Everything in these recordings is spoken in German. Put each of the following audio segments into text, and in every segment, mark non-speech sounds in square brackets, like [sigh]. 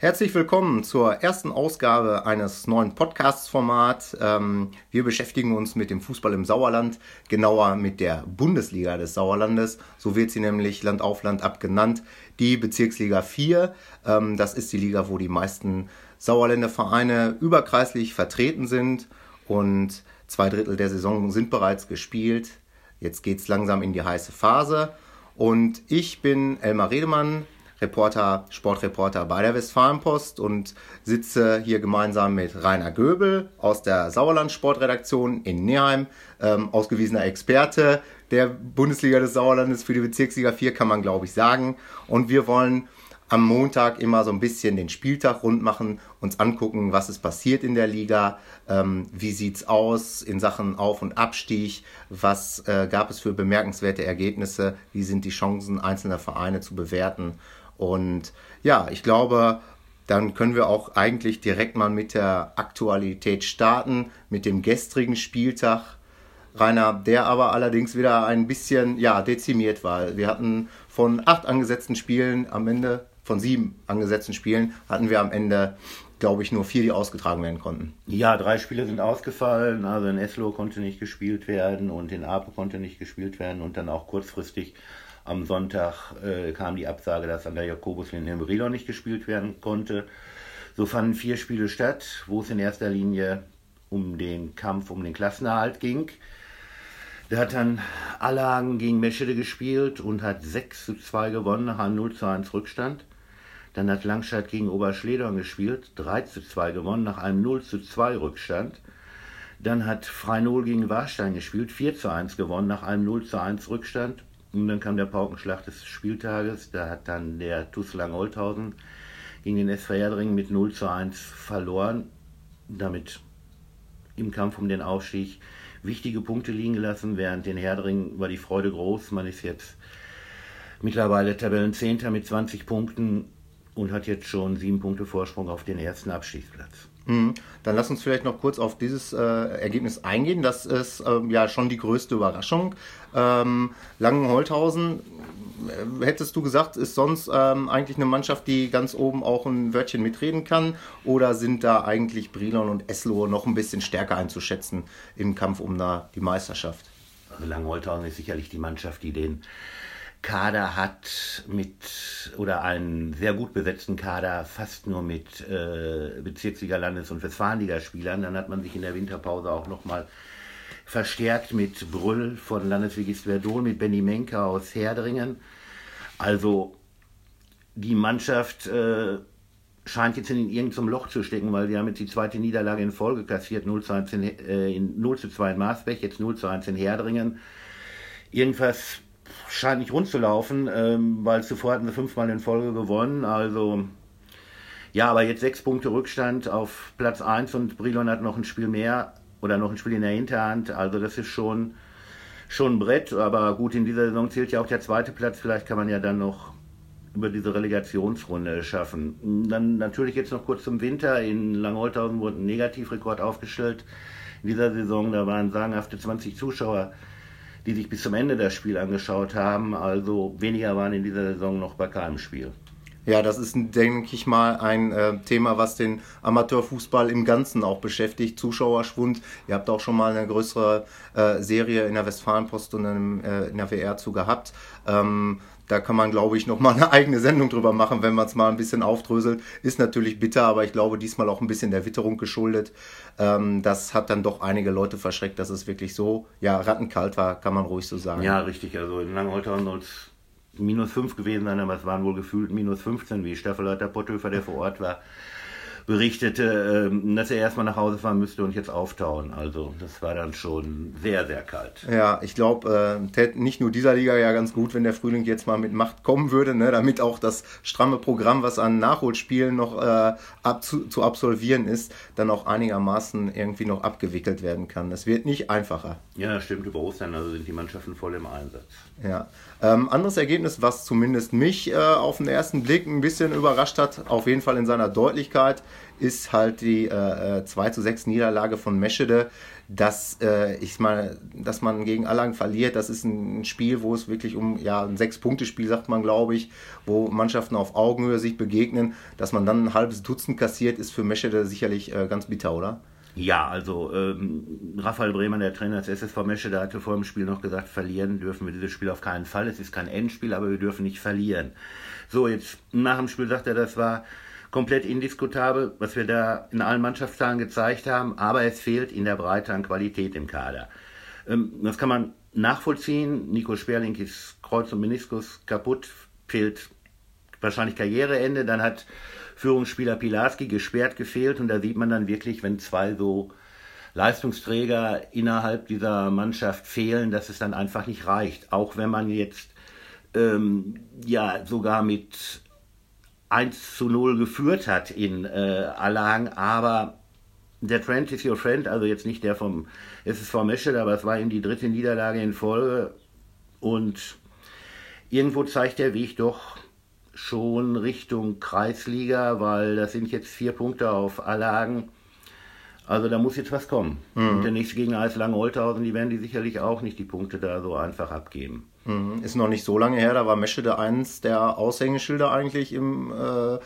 Herzlich willkommen zur ersten Ausgabe eines neuen Podcast-Formats. Ähm, wir beschäftigen uns mit dem Fußball im Sauerland, genauer mit der Bundesliga des Sauerlandes. So wird sie nämlich Land auf Land abgenannt. Die Bezirksliga 4, ähm, das ist die Liga, wo die meisten Sauerländer Vereine überkreislich vertreten sind und zwei Drittel der Saison sind bereits gespielt. Jetzt geht es langsam in die heiße Phase. Und ich bin Elmar Redemann, Reporter, Sportreporter bei der Westfalenpost und sitze hier gemeinsam mit Rainer Göbel aus der Sauerland Sportredaktion in Neheim, ähm, ausgewiesener Experte der Bundesliga des Sauerlandes für die Bezirksliga 4, kann man glaube ich sagen. Und wir wollen am Montag immer so ein bisschen den Spieltag rund machen, uns angucken, was ist passiert in der Liga, ähm, wie sieht's aus in Sachen Auf- und Abstieg, was äh, gab es für bemerkenswerte Ergebnisse, wie sind die Chancen einzelner Vereine zu bewerten und ja, ich glaube, dann können wir auch eigentlich direkt mal mit der Aktualität starten, mit dem gestrigen Spieltag. Rainer, der aber allerdings wieder ein bisschen ja, dezimiert war. Wir hatten von acht angesetzten Spielen am Ende, von sieben angesetzten Spielen, hatten wir am Ende, glaube ich, nur vier, die ausgetragen werden konnten. Ja, drei Spiele sind ausgefallen. Also in Eslo konnte nicht gespielt werden und in Ape konnte nicht gespielt werden und dann auch kurzfristig am Sonntag äh, kam die Absage, dass an der Jakobuslinie in Brilon nicht gespielt werden konnte. So fanden vier Spiele statt, wo es in erster Linie um den Kampf um den Klassenerhalt ging. Der hat dann Allagen gegen Meschede gespielt und hat 6 zu 2 gewonnen nach einem 0 zu 1 Rückstand. Dann hat Langscheid gegen Oberschledern gespielt, 3 zu 2 gewonnen nach einem 0 zu 2 Rückstand. Dann hat Freinol gegen Warstein gespielt, 4 zu 1 gewonnen nach einem 0 zu 1 Rückstand. Und dann kam der Paukenschlag des Spieltages. Da hat dann der TuS Lang-Olthausen gegen den SV Herdringen mit 0 zu 1 verloren. Damit im Kampf um den Aufstieg wichtige Punkte liegen gelassen. Während den Herdringen war die Freude groß. Man ist jetzt mittlerweile Tabellenzehnter mit 20 Punkten und hat jetzt schon sieben Punkte Vorsprung auf den ersten Abstiegsplatz. Mhm. Dann lass uns vielleicht noch kurz auf dieses äh, Ergebnis eingehen. Das ist ähm, ja schon die größte Überraschung. Ähm, Langenholthausen, äh, hättest du gesagt, ist sonst ähm, eigentlich eine Mannschaft, die ganz oben auch ein Wörtchen mitreden kann? Oder sind da eigentlich Brilon und Eslo noch ein bisschen stärker einzuschätzen im Kampf um da die Meisterschaft? Also Langenholthausen ist sicherlich die Mannschaft, die den Kader hat mit oder einen sehr gut besetzten Kader fast nur mit äh, Bezirksliga, Landes- und Westfalenligaspielern. Dann hat man sich in der Winterpause auch nochmal verstärkt mit Brüll von Landesligist Verdon, mit Benny Menke aus Herdringen. Also die Mannschaft äh, scheint jetzt in irgendeinem Loch zu stecken, weil wir haben jetzt die zweite Niederlage in Folge kassiert, 0 zu, 1 in, äh, in 0 zu 2 in Maasbech, jetzt 0 zu 1 in Herdringen. Irgendwas scheint nicht rund zu laufen, ähm, weil zuvor hatten sie fünfmal in Folge gewonnen. Also ja, aber jetzt sechs Punkte Rückstand auf Platz 1 und Brilon hat noch ein Spiel mehr oder noch ein Spiel in der Hinterhand. Also das ist schon, schon ein Brett. Aber gut, in dieser Saison zählt ja auch der zweite Platz. Vielleicht kann man ja dann noch über diese Relegationsrunde schaffen. Dann natürlich jetzt noch kurz zum Winter. In Langholthausen wurde ein Negativrekord aufgestellt. In dieser Saison, da waren sagenhafte 20 Zuschauer die sich bis zum Ende das Spiel angeschaut haben. Also weniger waren in dieser Saison noch bei keinem Spiel. Ja, das ist, denke ich mal, ein äh, Thema, was den Amateurfußball im Ganzen auch beschäftigt. Zuschauerschwund. Ihr habt auch schon mal eine größere äh, Serie in der Westfalenpost und in, äh, in der WR zu gehabt. Ähm, da kann man, glaube ich, noch mal eine eigene Sendung drüber machen, wenn man es mal ein bisschen aufdröselt. Ist natürlich bitter, aber ich glaube, diesmal auch ein bisschen der Witterung geschuldet. Ähm, das hat dann doch einige Leute verschreckt, dass es wirklich so, ja, rattenkalt war, kann man ruhig so sagen. Ja, richtig. Also in Langholtern soll es minus 5 gewesen sein, aber es waren wohl gefühlt minus 15, wie Staffelleiter Potthöfer, der vor Ort war, berichtete, ähm, dass er erstmal nach Hause fahren müsste und jetzt auftauen. Also das war dann schon sehr, sehr kalt. Ja, ich glaube, äh, nicht nur dieser Liga ja ganz gut, wenn der Frühling jetzt mal mit Macht kommen würde, ne, damit auch das stramme Programm, was an Nachholspielen noch äh, ab zu, absolvieren ist, dann auch einigermaßen irgendwie noch abgewickelt werden kann. Das wird nicht einfacher. Ja, stimmt, über Ostern also sind die Mannschaften voll im Einsatz. Ja. Ähm, anderes Ergebnis, was zumindest mich äh, auf den ersten Blick ein bisschen überrascht hat, auf jeden Fall in seiner Deutlichkeit, ist halt die äh, 2 zu 6 Niederlage von Meschede. Dass, äh, ich mal, dass man gegen Allang verliert, das ist ein Spiel, wo es wirklich um ja, ein Sechs-Punkte-Spiel, sagt man, glaube ich, wo Mannschaften auf Augenhöhe sich begegnen. Dass man dann ein halbes Dutzend kassiert, ist für Meschede sicherlich äh, ganz bitter, oder? Ja, also ähm, Raphael Bremer, der Trainer des SSV Mesche, der hatte vor dem Spiel noch gesagt, verlieren dürfen wir dieses Spiel auf keinen Fall. Es ist kein Endspiel, aber wir dürfen nicht verlieren. So, jetzt nach dem Spiel sagt er, das war komplett indiskutabel, was wir da in allen Mannschaftszahlen gezeigt haben, aber es fehlt in der Breite an Qualität im Kader. Ähm, das kann man nachvollziehen. Nico Sperling ist Kreuz und Meniskus kaputt, fehlt wahrscheinlich Karriereende. Dann hat Führungsspieler Pilarski gesperrt gefehlt und da sieht man dann wirklich, wenn zwei so Leistungsträger innerhalb dieser Mannschaft fehlen, dass es dann einfach nicht reicht. Auch wenn man jetzt ähm, ja sogar mit 1 zu 0 geführt hat in äh, Allang, aber der Trend is your friend, also jetzt nicht der vom SSV Meschel, aber es war eben die dritte Niederlage in Folge und irgendwo zeigt der Weg doch schon Richtung Kreisliga, weil das sind jetzt vier Punkte auf Allagen. Also da muss jetzt was kommen. Mhm. Und der nächste Gegner ist Lange-Holthausen, die werden die sicherlich auch nicht die Punkte da so einfach abgeben. Mhm. Ist noch nicht so lange her, da war Meschede eins der Aushängeschilder eigentlich im äh,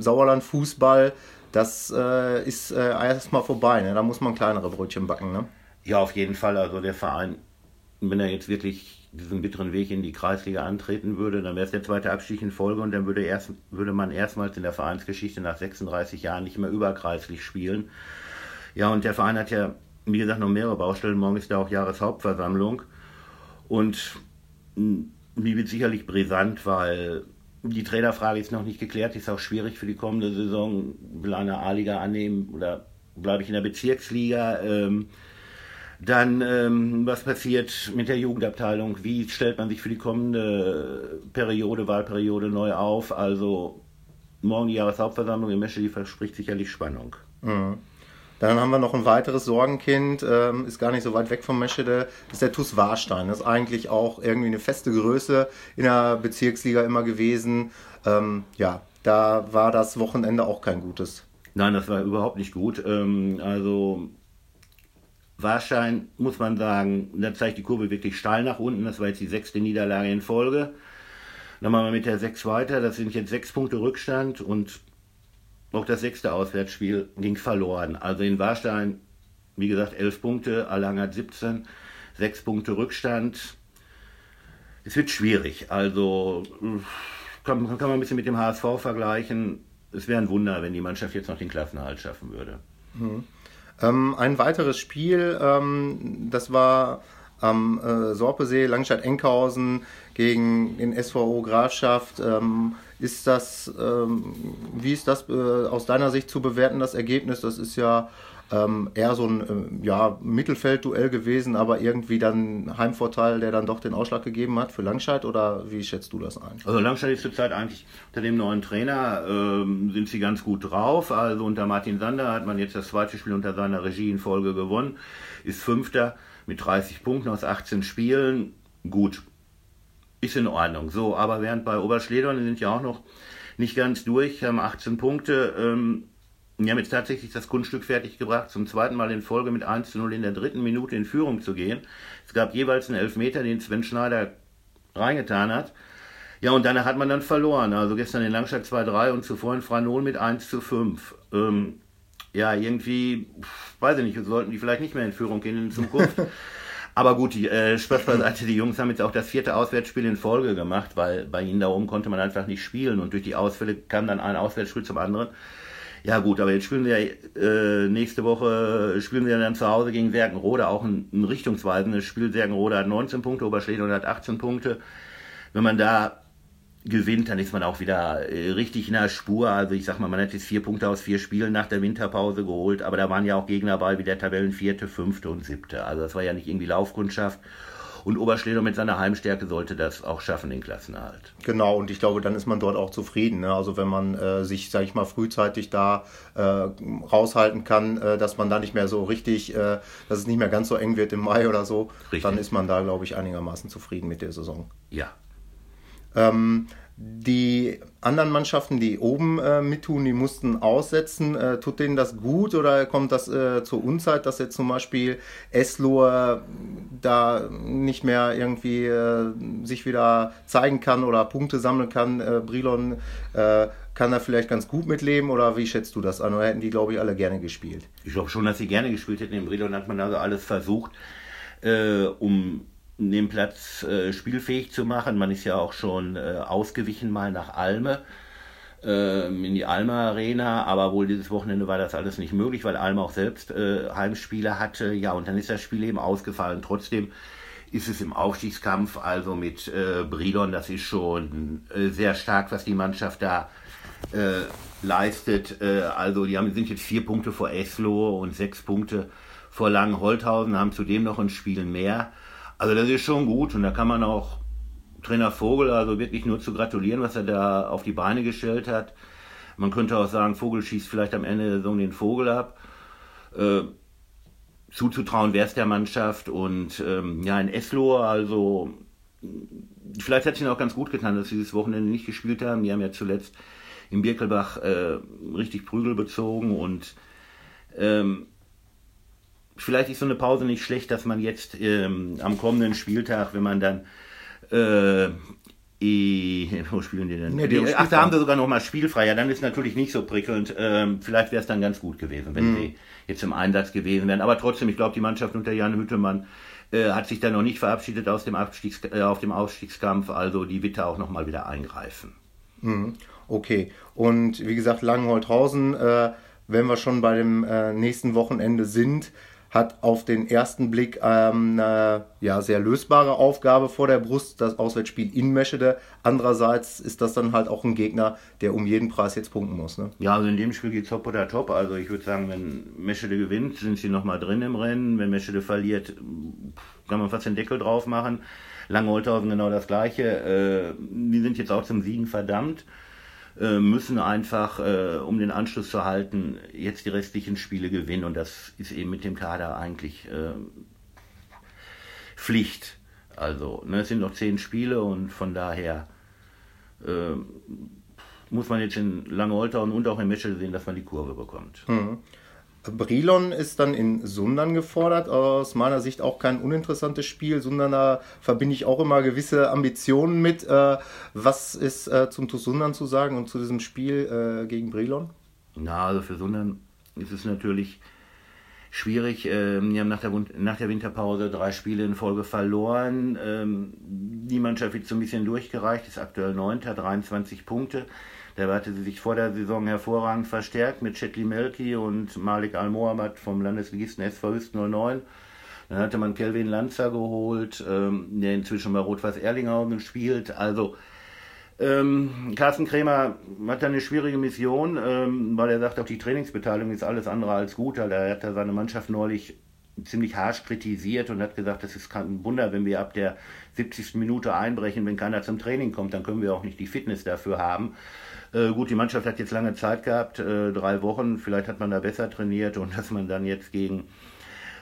Sauerland-Fußball. Das äh, ist äh, erstmal vorbei, ne? da muss man kleinere Brötchen backen. Ne? Ja, auf jeden Fall. Also der Verein, wenn er jetzt wirklich diesen bitteren Weg in die Kreisliga antreten würde, dann wäre es der zweite Abstieg in Folge und dann würde, erst, würde man erstmals in der Vereinsgeschichte nach 36 Jahren nicht mehr überkreislich spielen. Ja, und der Verein hat ja, wie gesagt, noch mehrere Baustellen. Morgen ist ja auch Jahreshauptversammlung. Und die wird sicherlich brisant, weil die Trainerfrage ist noch nicht geklärt, ist auch schwierig für die kommende Saison. Will eine A-Liga annehmen oder bleibe ich in der Bezirksliga? Ähm, dann, ähm, was passiert mit der Jugendabteilung? Wie stellt man sich für die kommende Periode, Wahlperiode neu auf? Also morgen die Jahreshauptversammlung in Mesche, die verspricht sicherlich Spannung. Mhm. Dann haben wir noch ein weiteres Sorgenkind, ähm, ist gar nicht so weit weg vom Meschede, ist der TuS Warstein. Das ist eigentlich auch irgendwie eine feste Größe in der Bezirksliga immer gewesen. Ähm, ja, da war das Wochenende auch kein gutes. Nein, das war überhaupt nicht gut. Ähm, also Warstein, muss man sagen, da zeigt die Kurve wirklich steil nach unten. Das war jetzt die sechste Niederlage in Folge. Dann machen wir mit der 6 weiter. Das sind jetzt sechs Punkte Rückstand und auch das sechste Auswärtsspiel ging verloren. Also in Warstein, wie gesagt, elf Punkte, Allang hat 17, sechs Punkte Rückstand. Es wird schwierig. Also kann, kann man ein bisschen mit dem HSV vergleichen. Es wäre ein Wunder, wenn die Mannschaft jetzt noch den Klassenerhalt schaffen würde. Mhm. Ähm, ein weiteres Spiel, ähm, das war am äh, Sorpesee, Langstadt-Enkhausen gegen den SVO Grafschaft. Ähm, ist das, ähm, wie ist das äh, aus deiner Sicht zu bewerten, das Ergebnis? Das ist ja ähm, eher so ein äh, ja, Mittelfeldduell gewesen, aber irgendwie dann Heimvorteil, der dann doch den Ausschlag gegeben hat für Langscheid oder wie schätzt du das ein? Also Langscheid ist zurzeit eigentlich unter dem neuen Trainer ähm, sind sie ganz gut drauf. Also unter Martin Sander hat man jetzt das zweite Spiel unter seiner Regie in Folge gewonnen, ist Fünfter mit 30 Punkten aus 18 Spielen. Gut, ist in Ordnung. So, aber während bei Oberschledern sind ja auch noch nicht ganz durch, haben 18 Punkte. Ähm, wir haben jetzt tatsächlich das Kunststück fertiggebracht, zum zweiten Mal in Folge mit 1 zu 0 in der dritten Minute in Führung zu gehen. Es gab jeweils einen Elfmeter, den Sven Schneider reingetan hat. Ja, und danach hat man dann verloren. Also gestern in Langstadt 2-3 und zuvor in Franol mit 1 zu 5. Ähm, ja, irgendwie, weiß ich nicht, sollten die vielleicht nicht mehr in Führung gehen in Zukunft. [laughs] Aber gut, die, äh, Spaß beiseite, die Jungs haben jetzt auch das vierte Auswärtsspiel in Folge gemacht, weil bei ihnen da oben konnte man einfach nicht spielen und durch die Ausfälle kam dann ein Auswärtsspiel zum anderen. Ja gut, aber jetzt spielen wir äh, nächste Woche spielen wir dann zu Hause gegen Serkenrode, auch ein, ein richtungsweisendes Spiel. Serkenrode hat 19 Punkte, Oberschlesien hat 18 Punkte. Wenn man da gewinnt, dann ist man auch wieder äh, richtig in der Spur. Also ich sag mal, man hat jetzt vier Punkte aus vier Spielen nach der Winterpause geholt, aber da waren ja auch Gegner dabei wie der Tabellenvierte, Fünfte und Siebte. Also das war ja nicht irgendwie Laufkundschaft. Und Oberschleder mit seiner Heimstärke sollte das auch schaffen, den Klassenerhalt. Genau, und ich glaube, dann ist man dort auch zufrieden. Ne? Also wenn man äh, sich, sage ich mal, frühzeitig da äh, raushalten kann, äh, dass man da nicht mehr so richtig, äh, dass es nicht mehr ganz so eng wird im Mai oder so, richtig. dann ist man da, glaube ich, einigermaßen zufrieden mit der Saison. Ja. Ähm, Die anderen Mannschaften, die oben äh, mittun, die mussten aussetzen. Äh, tut denen das gut oder kommt das äh, zur Unzeit, dass jetzt zum Beispiel Eslohe da nicht mehr irgendwie äh, sich wieder zeigen kann oder Punkte sammeln kann? Äh, Brilon äh, kann da vielleicht ganz gut mitleben oder wie schätzt du das an? Oder hätten die, glaube ich, alle gerne gespielt? Ich glaube schon, dass sie gerne gespielt hätten. In Brilon hat man also alles versucht, um den Platz äh, spielfähig zu machen. Man ist ja auch schon äh, ausgewichen mal nach Alme, äh, in die Alme Arena, aber wohl dieses Wochenende war das alles nicht möglich, weil Alme auch selbst äh, Heimspiele hatte. Ja, und dann ist das Spiel eben ausgefallen. Trotzdem ist es im Aufstiegskampf, also mit äh, Brilon, das ist schon äh, sehr stark, was die Mannschaft da leistet. also die haben, sind jetzt vier Punkte vor Eslo und sechs Punkte vor Langenholthausen, haben zudem noch ein Spiel mehr. Also das ist schon gut und da kann man auch Trainer Vogel also wirklich nur zu gratulieren, was er da auf die Beine gestellt hat. Man könnte auch sagen, Vogel schießt vielleicht am Ende der Saison den Vogel ab. Äh, zuzutrauen wäre es der Mannschaft und ähm, ja, in Eslo, also vielleicht hat es ihnen auch ganz gut getan, dass sie dieses Wochenende nicht gespielt haben. Die haben ja zuletzt in Birkelbach äh, richtig Prügel bezogen und ähm, vielleicht ist so eine Pause nicht schlecht, dass man jetzt ähm, am kommenden Spieltag, wenn man dann äh, wo spielen die denn? Nee, die Ach, da haben sie sogar noch mal spielfrei. Ja, dann ist natürlich nicht so prickelnd. Ähm, vielleicht wäre es dann ganz gut gewesen, wenn mhm. sie jetzt im Einsatz gewesen wären. Aber trotzdem, ich glaube, die Mannschaft unter Jan Hüttemann äh, hat sich da noch nicht verabschiedet aus dem, Abstiegs äh, auf dem Aufstiegskampf. Also die wird da auch noch mal wieder eingreifen. Mhm. Okay. Und wie gesagt, Langenholthausen, äh, wenn wir schon bei dem äh, nächsten Wochenende sind, hat auf den ersten Blick ähm, eine ja, sehr lösbare Aufgabe vor der Brust, das Auswärtsspiel in Meschede. Andererseits ist das dann halt auch ein Gegner, der um jeden Preis jetzt punkten muss. Ne? Ja, also in dem Spiel geht es top oder top. Also ich würde sagen, wenn Meschede gewinnt, sind sie nochmal drin im Rennen. Wenn Meschede verliert, kann man fast den Deckel drauf machen. Lange genau das Gleiche. Äh, die sind jetzt auch zum Siegen verdammt. Äh, müssen einfach, äh, um den Anschluss zu halten, jetzt die restlichen Spiele gewinnen. Und das ist eben mit dem Kader eigentlich äh, Pflicht. Also, ne, es sind noch zehn Spiele und von daher äh, muss man jetzt in Langeholtern und auch in Meschel sehen, dass man die Kurve bekommt. Mhm. Brilon ist dann in Sundern gefordert. Aus meiner Sicht auch kein uninteressantes Spiel. Sundern, da verbinde ich auch immer gewisse Ambitionen mit. Äh, was ist äh, zum TuS Sundern zu sagen und zu diesem Spiel äh, gegen Brilon? Na, also für Sundern ist es natürlich schwierig. Ähm, die haben nach der, nach der Winterpause drei Spiele in Folge verloren. Ähm, die Mannschaft wird so ein bisschen durchgereicht, ist aktuell 9. 23 Punkte. Der hatte sich vor der Saison hervorragend verstärkt mit Chetli Melki und Malik Al-Mohammad vom Landesligisten SV Hüst 09. Dann hatte man Kelvin Lanzer geholt, ähm, der inzwischen bei Rot-Weiß Erlinghausen spielt. Also ähm, Carsten Krämer hat eine schwierige Mission, ähm, weil er sagt, auch die Trainingsbeteiligung ist alles andere als gut. Er hat da seine Mannschaft neulich ziemlich harsch kritisiert und hat gesagt, das ist kein Wunder, wenn wir ab der 70. Minute einbrechen, wenn keiner zum Training kommt, dann können wir auch nicht die Fitness dafür haben. Äh, gut, die Mannschaft hat jetzt lange Zeit gehabt, äh, drei Wochen, vielleicht hat man da besser trainiert und [laughs] dass man dann jetzt gegen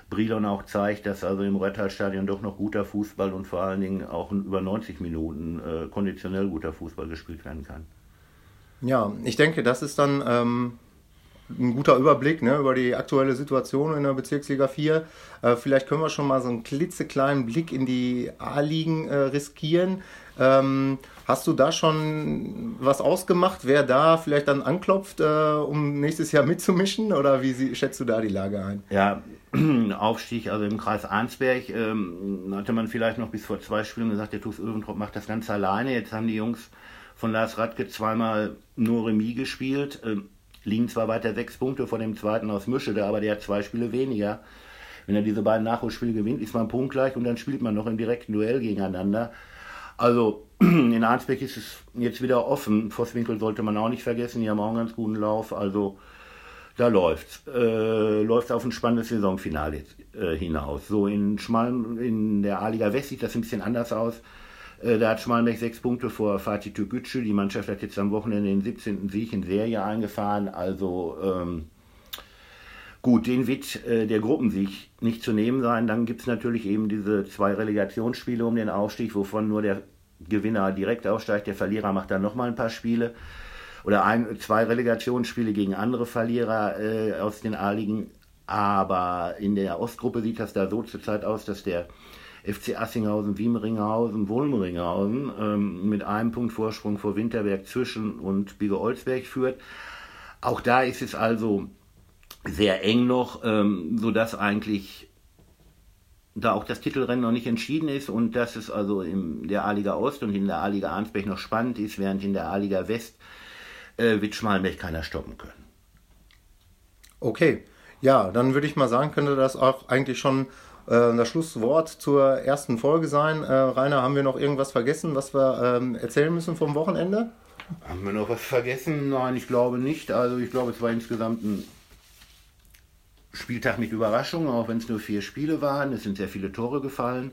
Brilon auch zeigt, dass also im Rettalstadion doch noch guter Fußball und vor allen Dingen auch über 90 Minuten äh, konditionell guter Fußball gespielt werden kann. Ja, ich denke, das ist dann ähm, ein guter Überblick ne, über die aktuelle Situation in der Bezirksliga 4. Äh, vielleicht können wir schon mal so einen klitzekleinen Blick in die A-Ligen äh, riskieren. Ähm, hast du da schon was ausgemacht, wer da vielleicht dann anklopft, äh, um nächstes Jahr mitzumischen? Oder wie sie, schätzt du da die Lage ein? Ja, [clears throat] Aufstieg, also im Kreis Arnsberg, ähm, hatte man vielleicht noch bis vor zwei Spielen gesagt, der TuS Öventrop macht das Ganze alleine. Jetzt haben die Jungs von Lars Radke zweimal nur Remis gespielt. Ähm, liegen zwar weiter sechs Punkte vor dem zweiten aus Mischede, aber der hat zwei Spiele weniger. Wenn er diese beiden Nachholspiele gewinnt, ist man punktgleich und dann spielt man noch im direkten Duell gegeneinander. Also [clears throat] in Arnsberg ist es jetzt wieder offen. Vosswinkel sollte man auch nicht vergessen, die haben auch einen ganz guten Lauf. Also da läuft äh, läuft auf ein spannendes Saisonfinale äh, hinaus. So in Schmal in der A-Liga West sieht das ein bisschen anders aus. Äh, da hat Schmalenberg sechs Punkte vor Fatih Türkgücü. Die Mannschaft hat jetzt am Wochenende den 17. Sieg in Serie eingefahren. Also ähm, gut, den wird äh, der Gruppensieg nicht zu nehmen sein. Dann gibt es natürlich eben diese zwei Relegationsspiele um den Aufstieg, wovon nur der Gewinner direkt aufsteigt, der Verlierer macht dann nochmal ein paar Spiele oder ein, zwei Relegationsspiele gegen andere Verlierer äh, aus den A-Ligen. Aber in der Ostgruppe sieht das da so zurzeit aus, dass der FC Assinghausen, Wiemeringhausen, Wulmeringhausen ähm, mit einem Punkt Vorsprung vor Winterberg zwischen und Biege Olsberg führt. Auch da ist es also sehr eng noch, ähm, sodass eigentlich da auch das Titelrennen noch nicht entschieden ist und dass es also in der A-Liga Ost und in der A-Liga Arnsberg noch spannend ist, während in der A-Liga West äh, wird Schmalenberg keiner stoppen können. Okay, ja, dann würde ich mal sagen, könnte das auch eigentlich schon das Schlusswort zur ersten Folge sein. Äh, Rainer, haben wir noch irgendwas vergessen, was wir ähm, erzählen müssen vom Wochenende? Haben wir noch was vergessen? Nein, ich glaube nicht. Also ich glaube, es war insgesamt ein Spieltag mit Überraschungen, auch wenn es nur vier Spiele waren. Es sind sehr viele Tore gefallen.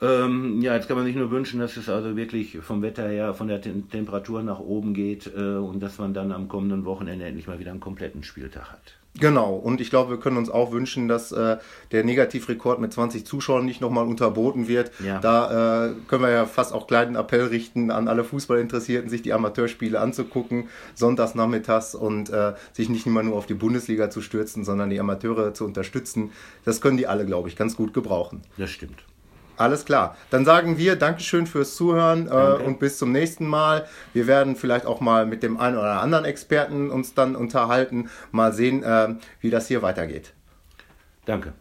Ähm, ja, jetzt kann man sich nur wünschen, dass es also wirklich vom Wetter her, von der Tem Temperatur nach oben geht äh, und dass man dann am kommenden Wochenende endlich mal wieder einen kompletten Spieltag hat. Genau, und ich glaube, wir können uns auch wünschen, dass äh, der Negativrekord mit 20 Zuschauern nicht nochmal unterboten wird. Ja. Da äh, können wir ja fast auch kleinen Appell richten an alle Fußballinteressierten, sich die Amateurspiele anzugucken, sonntags nachmittags und äh, sich nicht immer nur auf die Bundesliga zu stürzen, sondern die Amateure zu unterstützen. Das können die alle, glaube ich, ganz gut gebrauchen. Das stimmt. Alles klar. Dann sagen wir Dankeschön fürs Zuhören äh, und bis zum nächsten Mal. Wir werden vielleicht auch mal mit dem einen oder anderen Experten uns dann unterhalten, mal sehen, äh, wie das hier weitergeht. Danke.